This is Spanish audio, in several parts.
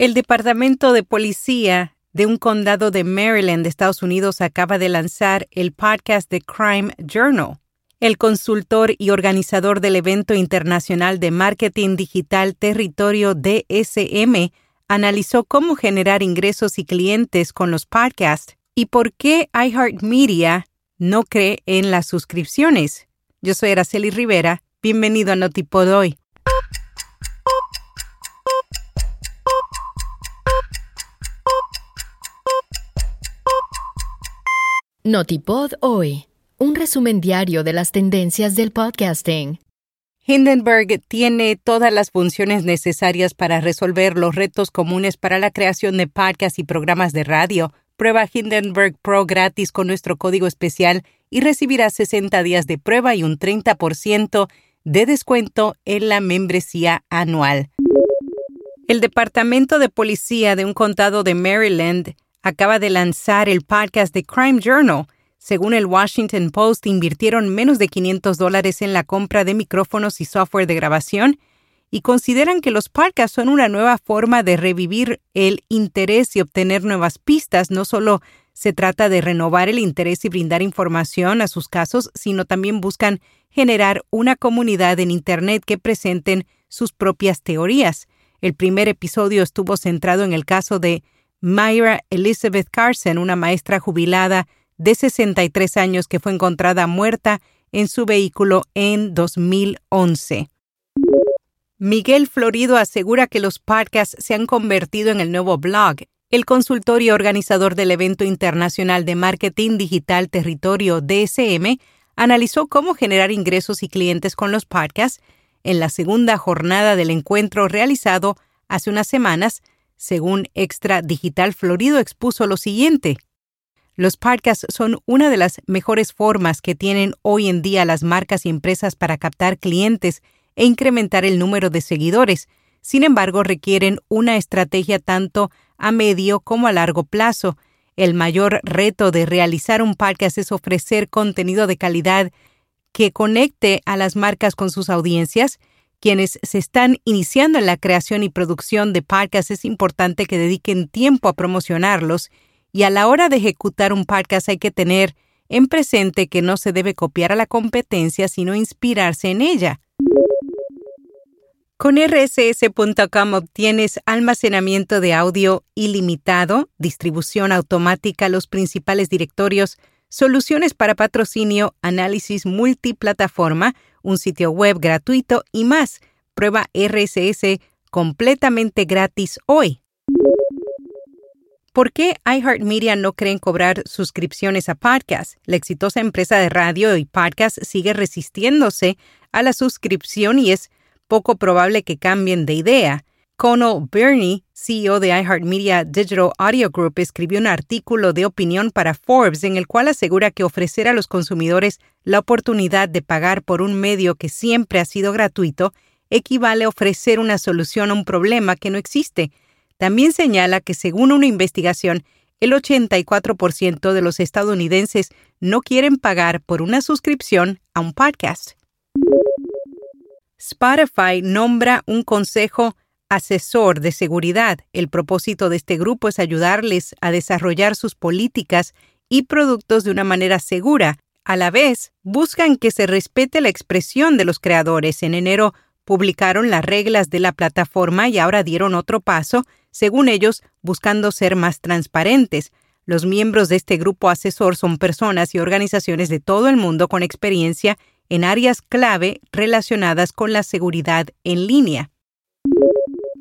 El Departamento de Policía de un condado de Maryland, Estados Unidos, acaba de lanzar el podcast The Crime Journal. El consultor y organizador del evento internacional de marketing digital Territorio DSM analizó cómo generar ingresos y clientes con los podcasts y por qué iHeartMedia no cree en las suscripciones. Yo soy Araceli Rivera. Bienvenido a Notipod hoy. Notipod hoy, un resumen diario de las tendencias del podcasting. Hindenburg tiene todas las funciones necesarias para resolver los retos comunes para la creación de podcasts y programas de radio. Prueba Hindenburg Pro gratis con nuestro código especial y recibirás 60 días de prueba y un 30% de descuento en la membresía anual. El Departamento de Policía de un condado de Maryland acaba de lanzar el podcast The Crime Journal. Según el Washington Post, invirtieron menos de 500 dólares en la compra de micrófonos y software de grabación y consideran que los podcasts son una nueva forma de revivir el interés y obtener nuevas pistas. No solo se trata de renovar el interés y brindar información a sus casos, sino también buscan generar una comunidad en Internet que presenten sus propias teorías. El primer episodio estuvo centrado en el caso de Myra Elizabeth Carson, una maestra jubilada de 63 años que fue encontrada muerta en su vehículo en 2011. Miguel Florido asegura que los podcasts se han convertido en el nuevo blog. El consultor y organizador del evento internacional de marketing digital Territorio DSM analizó cómo generar ingresos y clientes con los podcasts en la segunda jornada del encuentro realizado hace unas semanas según Extra Digital Florido expuso lo siguiente. Los podcasts son una de las mejores formas que tienen hoy en día las marcas y empresas para captar clientes e incrementar el número de seguidores. Sin embargo, requieren una estrategia tanto a medio como a largo plazo. El mayor reto de realizar un podcast es ofrecer contenido de calidad que conecte a las marcas con sus audiencias quienes se están iniciando en la creación y producción de podcasts es importante que dediquen tiempo a promocionarlos y a la hora de ejecutar un podcast hay que tener en presente que no se debe copiar a la competencia sino inspirarse en ella. Con rss.com obtienes almacenamiento de audio ilimitado, distribución automática a los principales directorios, soluciones para patrocinio, análisis multiplataforma, un sitio web gratuito y más. Prueba RSS completamente gratis hoy. ¿Por qué iHeartMedia no creen cobrar suscripciones a podcasts? La exitosa empresa de radio y podcast sigue resistiéndose a la suscripción y es poco probable que cambien de idea. Conal Burney, CEO de iHeartMedia Digital Audio Group, escribió un artículo de opinión para Forbes en el cual asegura que ofrecer a los consumidores la oportunidad de pagar por un medio que siempre ha sido gratuito equivale a ofrecer una solución a un problema que no existe. También señala que según una investigación, el 84% de los estadounidenses no quieren pagar por una suscripción a un podcast. Spotify nombra un consejo asesor de seguridad. El propósito de este grupo es ayudarles a desarrollar sus políticas y productos de una manera segura. A la vez, buscan que se respete la expresión de los creadores. En enero publicaron las reglas de la plataforma y ahora dieron otro paso, según ellos, buscando ser más transparentes. Los miembros de este grupo asesor son personas y organizaciones de todo el mundo con experiencia en áreas clave relacionadas con la seguridad en línea.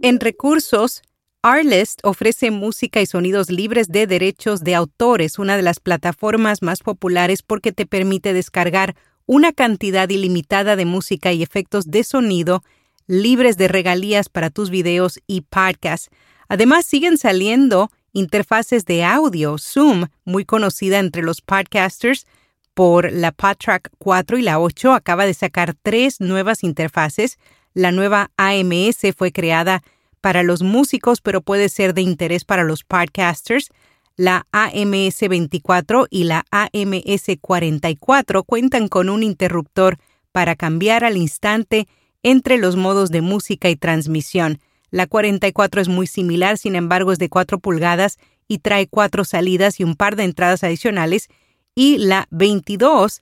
En recursos, Arlist ofrece música y sonidos libres de derechos de autores, una de las plataformas más populares porque te permite descargar una cantidad ilimitada de música y efectos de sonido libres de regalías para tus videos y podcasts. Además, siguen saliendo interfaces de audio. Zoom, muy conocida entre los podcasters por la PodTrack 4 y la 8, acaba de sacar tres nuevas interfaces la nueva AMS fue creada para los músicos, pero puede ser de interés para los podcasters. La AMS 24 y la AMS 44 cuentan con un interruptor para cambiar al instante entre los modos de música y transmisión. La 44 es muy similar, sin embargo es de 4 pulgadas y trae 4 salidas y un par de entradas adicionales. Y la 22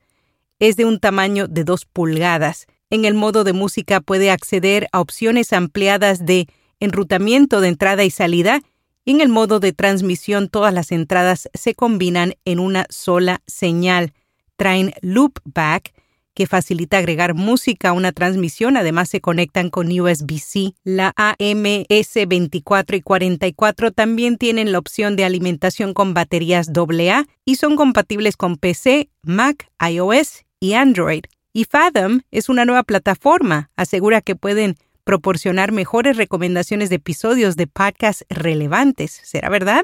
es de un tamaño de 2 pulgadas. En el modo de música puede acceder a opciones ampliadas de enrutamiento de entrada y salida. Y en el modo de transmisión todas las entradas se combinan en una sola señal. Traen loopback que facilita agregar música a una transmisión. Además, se conectan con USB-C. La AMS24 y 44 también tienen la opción de alimentación con baterías AA y son compatibles con PC, Mac, iOS y Android. Y Fathom es una nueva plataforma. Asegura que pueden proporcionar mejores recomendaciones de episodios de podcasts relevantes. ¿Será verdad?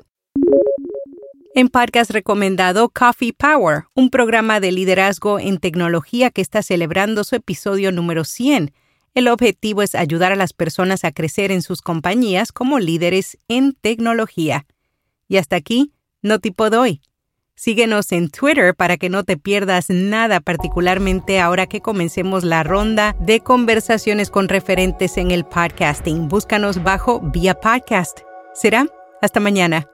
En podcast recomendado Coffee Power, un programa de liderazgo en tecnología que está celebrando su episodio número 100. El objetivo es ayudar a las personas a crecer en sus compañías como líderes en tecnología. Y hasta aquí, no tipo doy. Síguenos en Twitter para que no te pierdas nada, particularmente ahora que comencemos la ronda de conversaciones con referentes en el podcasting. Búscanos bajo Vía Podcast. Será hasta mañana.